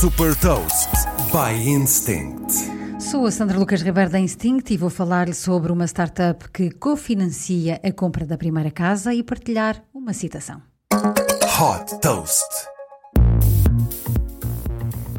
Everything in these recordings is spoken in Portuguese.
Super Toast by Instinct. Sou a Sandra Lucas Ribeiro da Instinct e vou falar-lhe sobre uma startup que cofinancia a compra da primeira casa e partilhar uma citação. Hot Toast.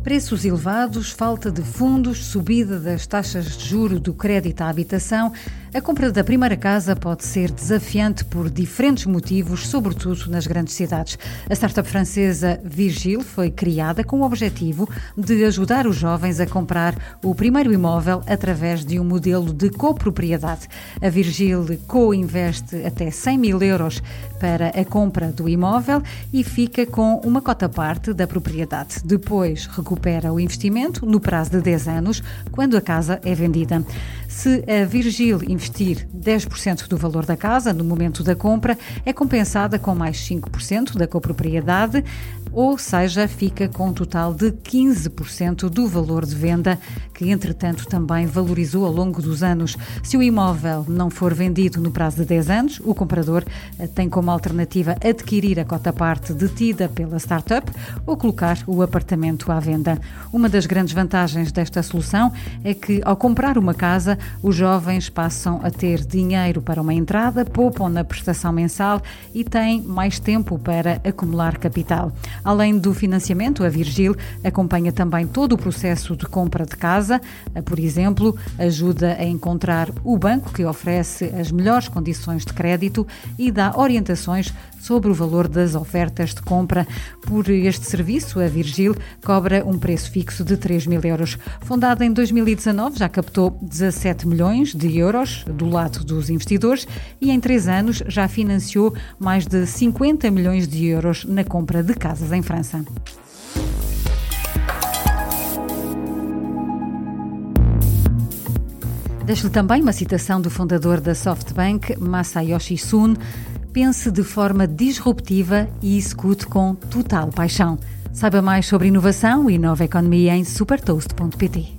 Preços elevados, falta de fundos, subida das taxas de juro do crédito à habitação. A compra da primeira casa pode ser desafiante por diferentes motivos, sobretudo nas grandes cidades. A startup francesa Virgil foi criada com o objetivo de ajudar os jovens a comprar o primeiro imóvel através de um modelo de copropriedade. A Virgil co-investe até 100 mil euros para a compra do imóvel e fica com uma cota parte da propriedade. Depois recupera o investimento no prazo de 10 anos, quando a casa é vendida. Se a Virgil investir 10% do valor da casa no momento da compra, é compensada com mais 5% da copropriedade, ou seja, fica com um total de 15% do valor de venda, que entretanto também valorizou ao longo dos anos. Se o imóvel não for vendido no prazo de 10 anos, o comprador eh, tem como alternativa adquirir a cota-parte detida pela startup ou colocar o apartamento à venda. Uma das grandes vantagens desta solução é que, ao comprar uma casa, os jovens passam a ter dinheiro para uma entrada, poupam na prestação mensal e têm mais tempo para acumular capital. Além do financiamento, a Virgil acompanha também todo o processo de compra de casa, por exemplo, ajuda a encontrar o banco que oferece as melhores condições de crédito e dá orientações sobre o valor das ofertas de compra. Por este serviço, a Virgil cobra um preço fixo de 3 mil euros. Fundada em 2019, já captou 17 milhões de euros do lado dos investidores e em três anos já financiou mais de 50 milhões de euros na compra de casas em França. Deixo-lhe também uma citação do fundador da SoftBank, Masayoshi Sun. Pense de forma disruptiva e execute com total paixão. Saiba mais sobre inovação e nova economia em supertoast.pt.